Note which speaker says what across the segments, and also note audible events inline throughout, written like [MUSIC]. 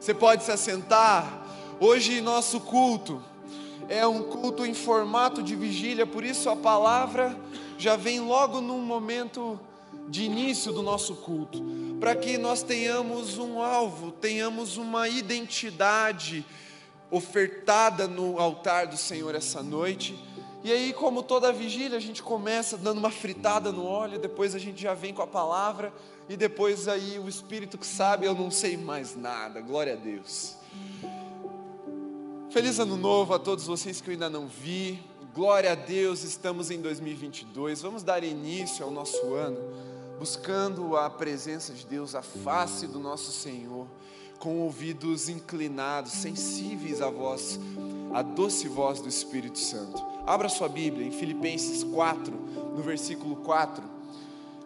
Speaker 1: Você pode se assentar. Hoje nosso culto é um culto em formato de vigília, por isso a palavra já vem logo num momento de início do nosso culto, para que nós tenhamos um alvo, tenhamos uma identidade ofertada no altar do Senhor essa noite. E aí, como toda vigília, a gente começa dando uma fritada no óleo, depois a gente já vem com a palavra, e depois aí o Espírito que sabe, eu não sei mais nada, glória a Deus. Feliz ano novo a todos vocês que eu ainda não vi, glória a Deus, estamos em 2022, vamos dar início ao nosso ano, buscando a presença de Deus, a face do nosso Senhor com ouvidos inclinados, sensíveis à voz, à doce voz do Espírito Santo. Abra sua Bíblia em Filipenses 4, no versículo 4.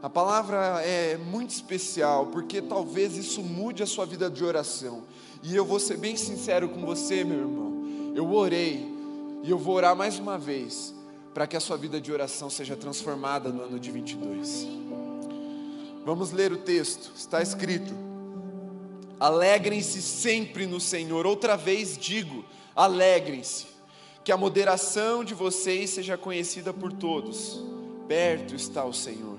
Speaker 1: A palavra é muito especial, porque talvez isso mude a sua vida de oração. E eu vou ser bem sincero com você, meu irmão. Eu orei, e eu vou orar mais uma vez, para que a sua vida de oração seja transformada no ano de 22. Vamos ler o texto, está escrito. Alegrem-se sempre no Senhor. Outra vez digo: alegrem-se. Que a moderação de vocês seja conhecida por todos. Perto está o Senhor.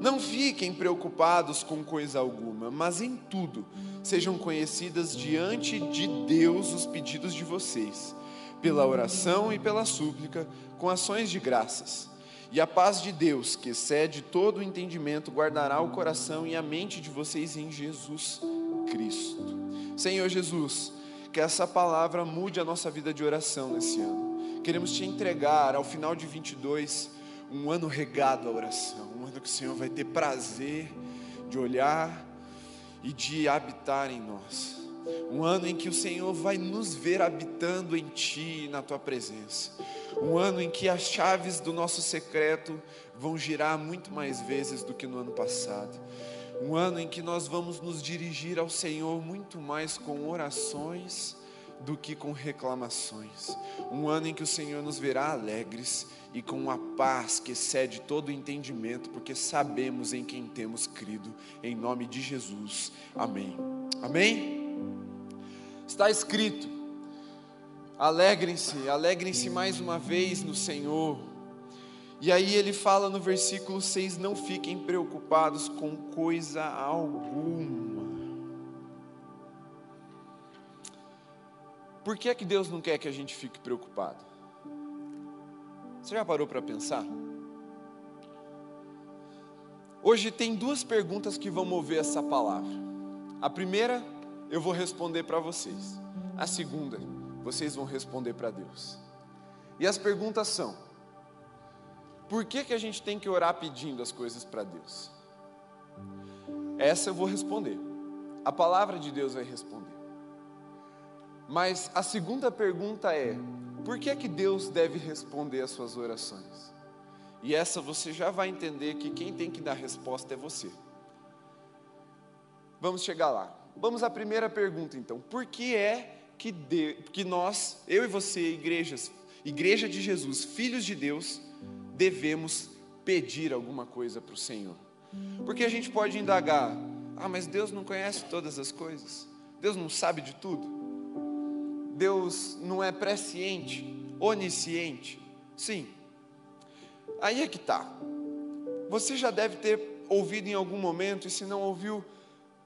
Speaker 1: Não fiquem preocupados com coisa alguma, mas em tudo sejam conhecidas diante de Deus os pedidos de vocês, pela oração e pela súplica, com ações de graças. E a paz de Deus, que excede todo o entendimento, guardará o coração e a mente de vocês em Jesus Cristo. Senhor Jesus, que essa palavra mude a nossa vida de oração nesse ano. Queremos te entregar ao final de 22 um ano regado à oração, um ano que o Senhor vai ter prazer de olhar e de habitar em nós. Um ano em que o Senhor vai nos ver habitando em Ti, na Tua presença. Um ano em que as chaves do nosso secreto vão girar muito mais vezes do que no ano passado um ano em que nós vamos nos dirigir ao Senhor muito mais com orações do que com reclamações. Um ano em que o Senhor nos verá alegres e com a paz que excede todo o entendimento, porque sabemos em quem temos crido, em nome de Jesus. Amém. Amém? Está escrito: alegrem-se, alegrem-se mais uma vez no Senhor e aí ele fala no versículo 6: Não fiquem preocupados com coisa alguma. Por que é que Deus não quer que a gente fique preocupado? Você já parou para pensar? Hoje tem duas perguntas que vão mover essa palavra. A primeira eu vou responder para vocês. A segunda, vocês vão responder para Deus. E as perguntas são: por que, que a gente tem que orar pedindo as coisas para Deus? Essa eu vou responder. A palavra de Deus vai responder. Mas a segunda pergunta é: por que que Deus deve responder as suas orações? E essa você já vai entender que quem tem que dar resposta é você. Vamos chegar lá. Vamos à primeira pergunta então. Por que é que, de, que nós, eu e você, igrejas, igreja de Jesus, filhos de Deus, devemos pedir alguma coisa para o Senhor. Porque a gente pode indagar: ah, mas Deus não conhece todas as coisas, Deus não sabe de tudo, Deus não é presciente, onisciente. Sim, aí é que está. Você já deve ter ouvido em algum momento, e se não ouviu,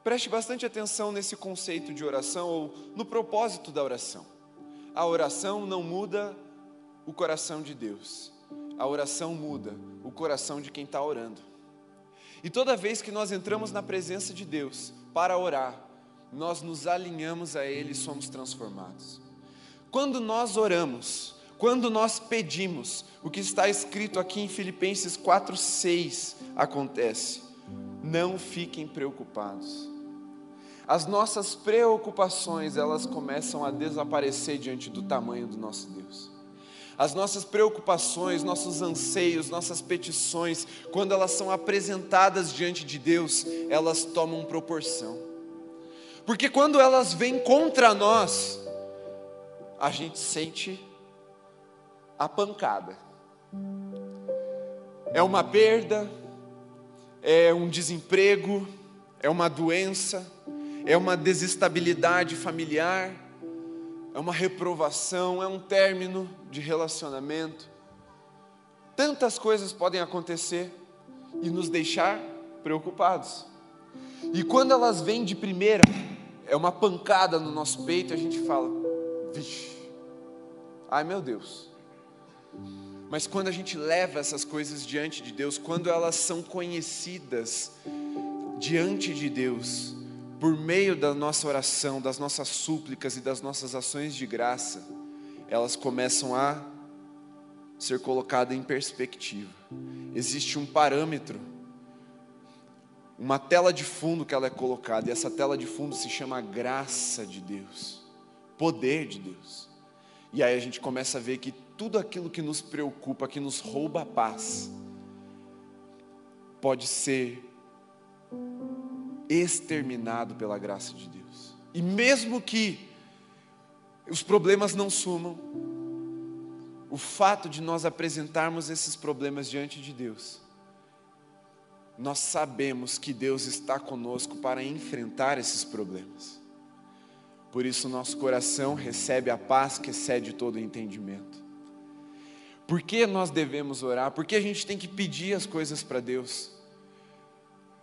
Speaker 1: preste bastante atenção nesse conceito de oração ou no propósito da oração. A oração não muda o coração de Deus a oração muda o coração de quem está orando. E toda vez que nós entramos na presença de Deus para orar, nós nos alinhamos a Ele e somos transformados. Quando nós oramos, quando nós pedimos, o que está escrito aqui em Filipenses 4,6 acontece. Não fiquem preocupados. As nossas preocupações, elas começam a desaparecer diante do tamanho do nosso Deus. As nossas preocupações, nossos anseios, nossas petições, quando elas são apresentadas diante de Deus, elas tomam proporção. Porque quando elas vêm contra nós, a gente sente a pancada. É uma perda, é um desemprego, é uma doença, é uma desestabilidade familiar, é uma reprovação, é um término de relacionamento. Tantas coisas podem acontecer e nos deixar preocupados. E quando elas vêm de primeira, é uma pancada no nosso peito e a gente fala: vixe, ai meu Deus. Mas quando a gente leva essas coisas diante de Deus, quando elas são conhecidas diante de Deus, por meio da nossa oração, das nossas súplicas e das nossas ações de graça, elas começam a ser colocadas em perspectiva. Existe um parâmetro uma tela de fundo que ela é colocada, e essa tela de fundo se chama graça de Deus, poder de Deus. E aí a gente começa a ver que tudo aquilo que nos preocupa, que nos rouba a paz, pode ser exterminado pela graça de Deus. E mesmo que os problemas não sumam, o fato de nós apresentarmos esses problemas diante de Deus, nós sabemos que Deus está conosco para enfrentar esses problemas. Por isso, nosso coração recebe a paz que excede todo entendimento. Por que nós devemos orar? Por que a gente tem que pedir as coisas para Deus?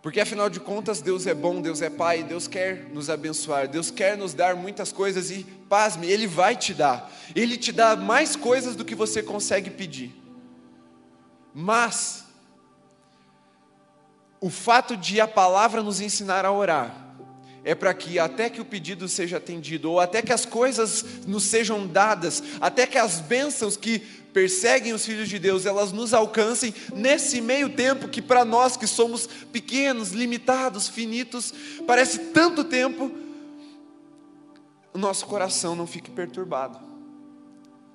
Speaker 1: Porque afinal de contas, Deus é bom, Deus é Pai, Deus quer nos abençoar, Deus quer nos dar muitas coisas e, pasme, Ele vai te dar. Ele te dá mais coisas do que você consegue pedir. Mas, o fato de a palavra nos ensinar a orar é para que até que o pedido seja atendido, ou até que as coisas nos sejam dadas, até que as bênçãos que perseguem os filhos de Deus, elas nos alcancem nesse meio tempo que para nós que somos pequenos, limitados, finitos, parece tanto tempo, o nosso coração não fique perturbado,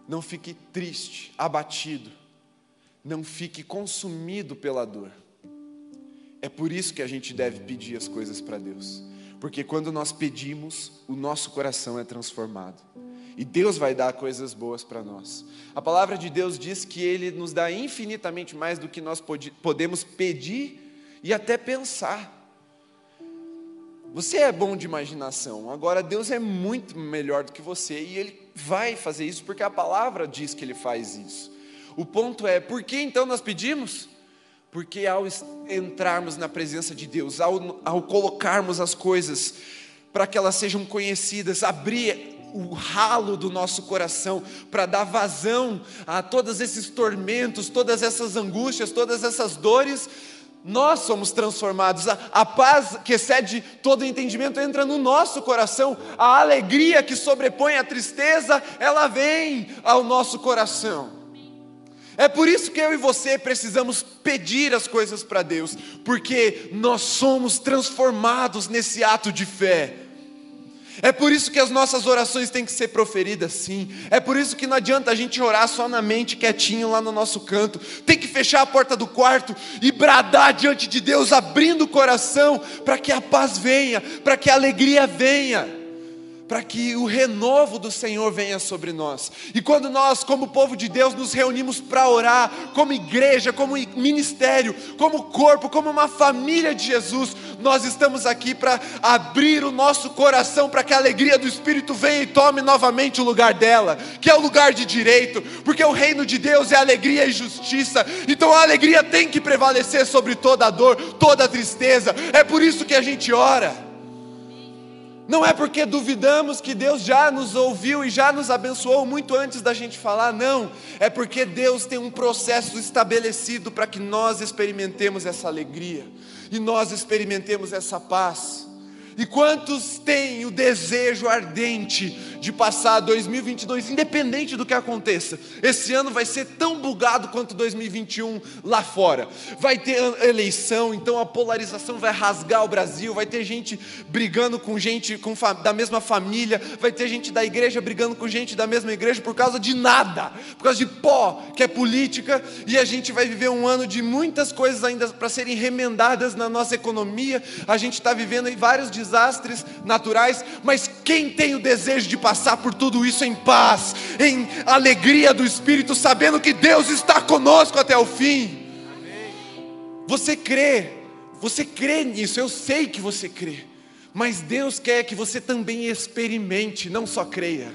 Speaker 1: não fique triste, abatido, não fique consumido pela dor. É por isso que a gente deve pedir as coisas para Deus. Porque quando nós pedimos, o nosso coração é transformado. E Deus vai dar coisas boas para nós. A palavra de Deus diz que Ele nos dá infinitamente mais do que nós podemos pedir e até pensar. Você é bom de imaginação, agora Deus é muito melhor do que você e Ele vai fazer isso porque a palavra diz que Ele faz isso. O ponto é, por que então nós pedimos? Porque ao entrarmos na presença de Deus, ao, ao colocarmos as coisas para que elas sejam conhecidas, abrir o ralo do nosso coração para dar vazão a todos esses tormentos, todas essas angústias, todas essas dores, nós somos transformados. A, a, paz que excede todo entendimento entra no nosso coração. A alegria que sobrepõe a tristeza, ela vem ao nosso coração. É por isso que eu e você precisamos pedir as coisas para Deus, porque nós somos transformados nesse ato de fé. É por isso que as nossas orações têm que ser proferidas sim. É por isso que não adianta a gente orar só na mente, quietinho lá no nosso canto. Tem que fechar a porta do quarto e bradar diante de Deus, abrindo o coração, para que a paz venha, para que a alegria venha para que o renovo do Senhor venha sobre nós. E quando nós, como povo de Deus, nos reunimos para orar, como igreja, como ministério, como corpo, como uma família de Jesus, nós estamos aqui para abrir o nosso coração para que a alegria do Espírito venha e tome novamente o lugar dela, que é o lugar de direito, porque o reino de Deus é alegria e justiça. Então a alegria tem que prevalecer sobre toda a dor, toda a tristeza. É por isso que a gente ora. Não é porque duvidamos que Deus já nos ouviu e já nos abençoou muito antes da gente falar, não. É porque Deus tem um processo estabelecido para que nós experimentemos essa alegria e nós experimentemos essa paz. E quantos têm o desejo ardente de passar 2022, independente do que aconteça? Esse ano vai ser tão bugado quanto 2021 lá fora. Vai ter eleição, então a polarização vai rasgar o Brasil. Vai ter gente brigando com gente com da mesma família. Vai ter gente da igreja brigando com gente da mesma igreja por causa de nada, por causa de pó, que é política. E a gente vai viver um ano de muitas coisas ainda para serem remendadas na nossa economia. A gente está vivendo vários desafios desastres naturais, mas quem tem o desejo de passar por tudo isso em paz, em alegria do Espírito, sabendo que Deus está conosco até o fim? Você crê, você crê nisso, eu sei que você crê, Mas Deus quer que você também experimente, não só creia.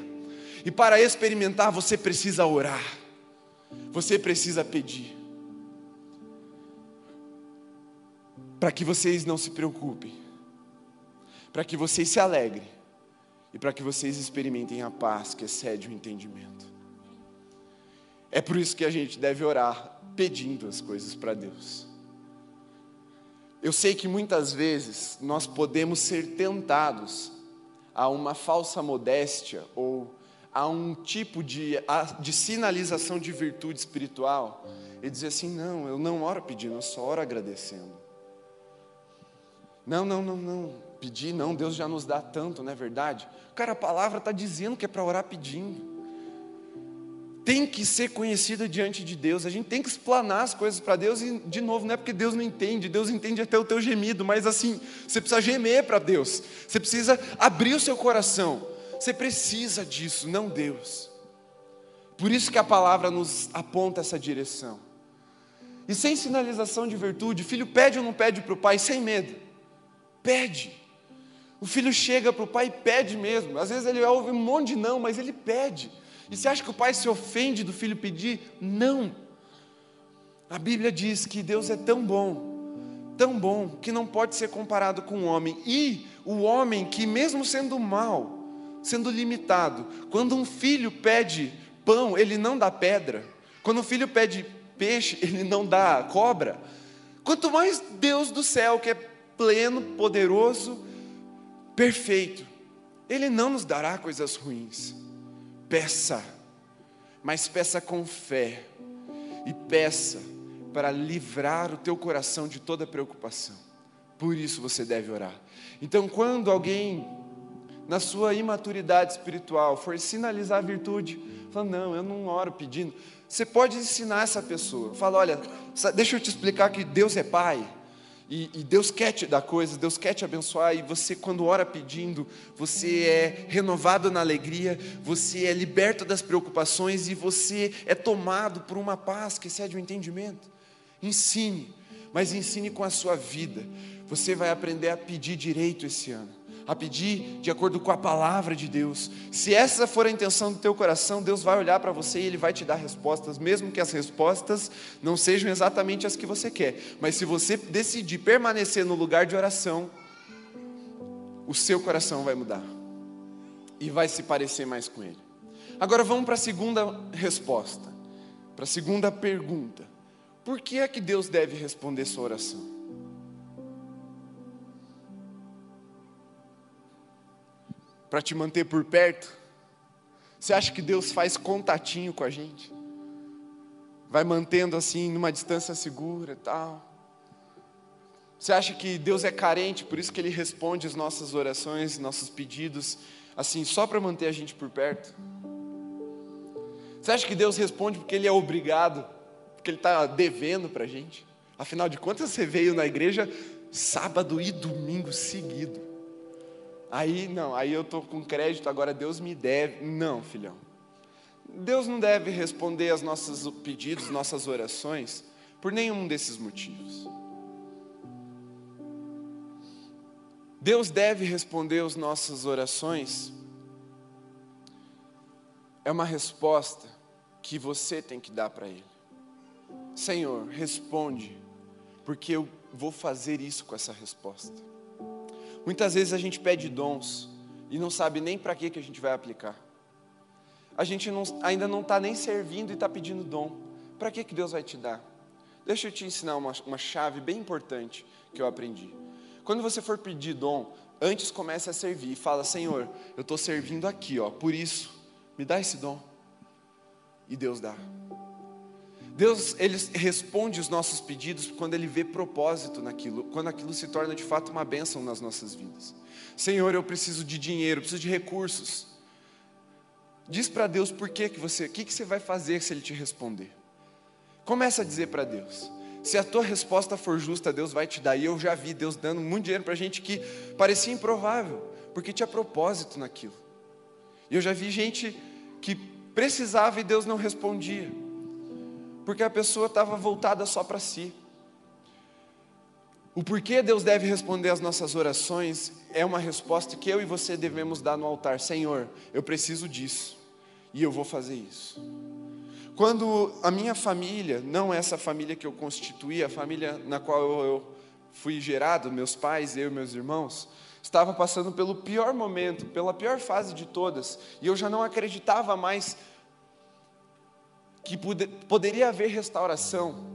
Speaker 1: E para experimentar, você precisa orar. Você precisa pedir. Para que vocês não se preocupem. Para que vocês se alegrem. E para que vocês experimentem a paz que excede o entendimento. É por isso que a gente deve orar pedindo as coisas para Deus. Eu sei que muitas vezes nós podemos ser tentados a uma falsa modéstia ou a um tipo de, de sinalização de virtude espiritual e dizer assim: não, eu não oro pedindo, eu só oro agradecendo. Não, não, não, não, pedir não, Deus já nos dá tanto, não é verdade? Cara, a palavra está dizendo que é para orar pedindo tem que ser conhecida diante de Deus, a gente tem que explanar as coisas para Deus, e de novo, não é porque Deus não entende, Deus entende até o teu gemido, mas assim, você precisa gemer para Deus, você precisa abrir o seu coração, você precisa disso, não Deus. Por isso que a palavra nos aponta essa direção. E sem sinalização de virtude, filho pede ou não pede para o pai, sem medo, pede. O filho chega para o pai e pede mesmo, às vezes ele ouve um monte de não, mas ele pede. E você acha que o pai se ofende do filho pedir? Não. A Bíblia diz que Deus é tão bom, tão bom, que não pode ser comparado com o homem. E o homem que, mesmo sendo mal, sendo limitado, quando um filho pede pão, ele não dá pedra. Quando um filho pede peixe, [LAUGHS] ele não dá cobra. Quanto mais Deus do céu, que é pleno, poderoso, perfeito, Ele não nos dará coisas ruins. Peça, mas peça com fé, e peça para livrar o teu coração de toda preocupação. Por isso você deve orar. Então, quando alguém, na sua imaturidade espiritual, for sinalizar a virtude, fala: Não, eu não oro pedindo. Você pode ensinar essa pessoa. Fala: Olha, deixa eu te explicar que Deus é Pai. E, e, Deus quer te dar coisas, Deus quer te abençoar, e você, quando ora pedindo, você é renovado na alegria, você é liberto das preocupações e você é tomado por uma paz que excede o entendimento. Ensine, mas ensine com a sua vida. Você vai aprender a pedir direito esse ano a pedir de acordo com a palavra de Deus. Se essa for a intenção do teu coração, Deus vai olhar para você e Ele vai te dar respostas, mesmo que as respostas não sejam exatamente as que você quer. Mas se você decidir permanecer no lugar de oração, o seu coração vai mudar e vai se parecer mais com Ele. Agora vamos para a segunda resposta, para a segunda pergunta: por que é que Deus deve responder sua oração? Para te manter por perto? Você acha que Deus faz contatinho com a gente? Vai mantendo assim numa distância segura tal? Você acha que Deus é carente, por isso que Ele responde as nossas orações, nossos pedidos, assim, só para manter a gente por perto? Você acha que Deus responde porque Ele é obrigado, porque Ele está devendo para a gente? Afinal de contas, você veio na igreja sábado e domingo seguido. Aí não, aí eu estou com crédito, agora Deus me deve. Não, filhão. Deus não deve responder aos nossos pedidos, nossas orações, por nenhum desses motivos. Deus deve responder às nossas orações. É uma resposta que você tem que dar para Ele. Senhor, responde, porque eu vou fazer isso com essa resposta. Muitas vezes a gente pede dons e não sabe nem para que, que a gente vai aplicar. A gente não, ainda não está nem servindo e está pedindo dom. Para que, que Deus vai te dar? Deixa eu te ensinar uma, uma chave bem importante que eu aprendi. Quando você for pedir dom, antes comece a servir e fala: Senhor, eu estou servindo aqui, ó, por isso, me dá esse dom. E Deus dá. Deus ele responde os nossos pedidos quando Ele vê propósito naquilo, quando aquilo se torna de fato uma bênção nas nossas vidas. Senhor, eu preciso de dinheiro, eu preciso de recursos. Diz para Deus por que, que você, o que, que você vai fazer se Ele te responder. Começa a dizer para Deus. Se a tua resposta for justa, Deus vai te dar. E eu já vi Deus dando muito dinheiro para gente que parecia improvável, porque tinha propósito naquilo. E eu já vi gente que precisava e Deus não respondia porque a pessoa estava voltada só para si. O porquê Deus deve responder às nossas orações é uma resposta que eu e você devemos dar no altar. Senhor, eu preciso disso e eu vou fazer isso. Quando a minha família, não essa família que eu constituí, a família na qual eu fui gerado, meus pais, eu e meus irmãos, estava passando pelo pior momento, pela pior fase de todas, e eu já não acreditava mais que poderia haver restauração,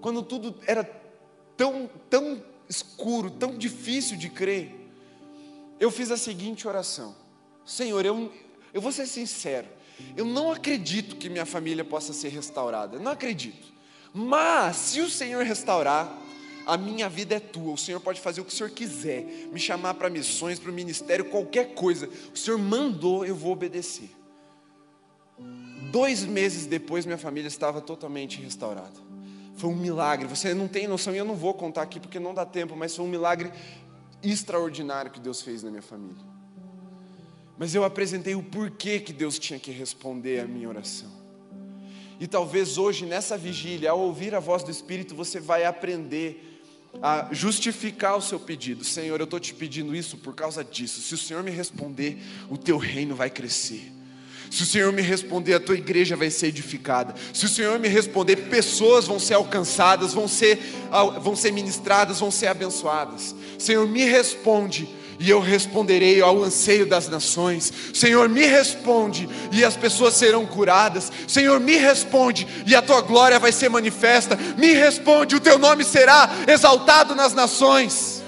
Speaker 1: quando tudo era tão, tão escuro, tão difícil de crer, eu fiz a seguinte oração: Senhor, eu, eu vou ser sincero, eu não acredito que minha família possa ser restaurada, não acredito. Mas se o Senhor restaurar, a minha vida é tua. O Senhor pode fazer o que o Senhor quiser, me chamar para missões, para o ministério, qualquer coisa. O Senhor mandou, eu vou obedecer. Dois meses depois, minha família estava totalmente restaurada. Foi um milagre. Você não tem noção, e eu não vou contar aqui porque não dá tempo, mas foi um milagre extraordinário que Deus fez na minha família. Mas eu apresentei o porquê que Deus tinha que responder a minha oração. E talvez hoje, nessa vigília, ao ouvir a voz do Espírito, você vai aprender a justificar o seu pedido. Senhor, eu estou te pedindo isso por causa disso. Se o Senhor me responder, o teu reino vai crescer. Se o Senhor me responder, a tua igreja vai ser edificada. Se o Senhor me responder, pessoas vão ser alcançadas, vão ser, vão ser ministradas, vão ser abençoadas. Senhor, me responde e eu responderei ao anseio das nações. Senhor, me responde e as pessoas serão curadas. Senhor, me responde e a tua glória vai ser manifesta. Me responde, o teu nome será exaltado nas nações.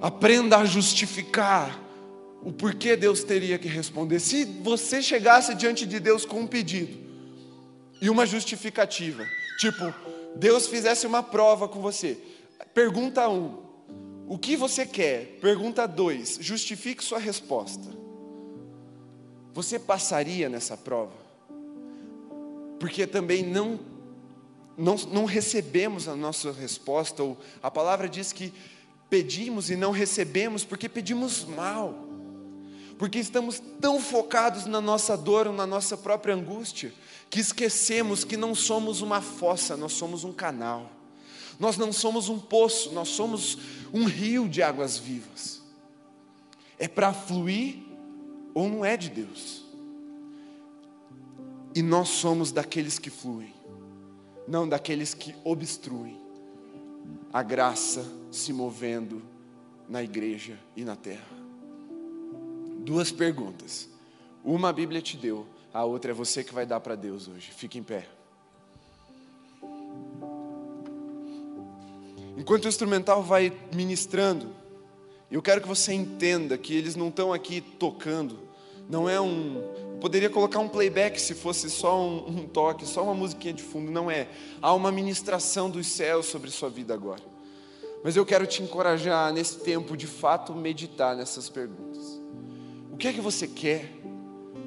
Speaker 1: Aprenda a justificar o porquê Deus teria que responder. Se você chegasse diante de Deus com um pedido e uma justificativa, tipo, Deus fizesse uma prova com você. Pergunta um, o que você quer? Pergunta dois, justifique sua resposta. Você passaria nessa prova? Porque também não, não, não recebemos a nossa resposta, ou a palavra diz que pedimos e não recebemos porque pedimos mal porque estamos tão focados na nossa dor ou na nossa própria angústia, que esquecemos que não somos uma fossa, nós somos um canal. Nós não somos um poço, nós somos um rio de águas vivas. É para fluir ou não é de Deus. E nós somos daqueles que fluem, não daqueles que obstruem a graça se movendo na igreja e na terra duas perguntas. Uma a Bíblia te deu, a outra é você que vai dar para Deus hoje. Fique em pé. Enquanto o instrumental vai ministrando, eu quero que você entenda que eles não estão aqui tocando, não é um. Poderia colocar um playback se fosse só um, um toque, só uma musiquinha de fundo, não é. Há uma ministração dos céus sobre sua vida agora. Mas eu quero te encorajar nesse tempo de fato meditar nessas perguntas que é que você quer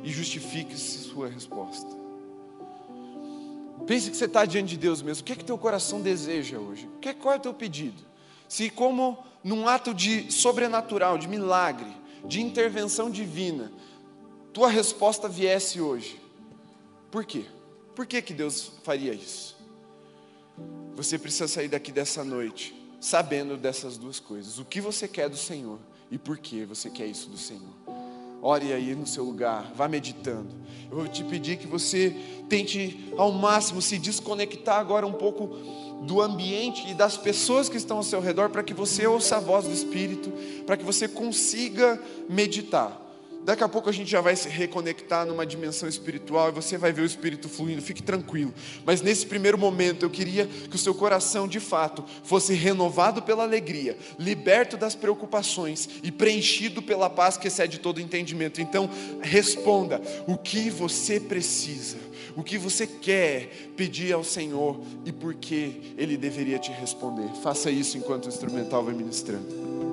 Speaker 1: e justifique sua resposta. Pense que você está diante de Deus mesmo. O que é que teu coração deseja hoje? É, qual é o teu pedido? Se como num ato de sobrenatural, de milagre, de intervenção divina, tua resposta viesse hoje. Por quê? Por que, que Deus faria isso? Você precisa sair daqui dessa noite sabendo dessas duas coisas. O que você quer do Senhor e por que você quer isso do Senhor. Ore aí no seu lugar, vá meditando. Eu vou te pedir que você tente ao máximo se desconectar agora um pouco do ambiente e das pessoas que estão ao seu redor para que você ouça a voz do Espírito, para que você consiga meditar. Daqui a pouco a gente já vai se reconectar numa dimensão espiritual e você vai ver o Espírito fluindo, fique tranquilo. Mas nesse primeiro momento eu queria que o seu coração de fato fosse renovado pela alegria, liberto das preocupações e preenchido pela paz que excede todo entendimento. Então responda o que você precisa, o que você quer pedir ao Senhor e por que Ele deveria te responder. Faça isso enquanto o instrumental vai ministrando.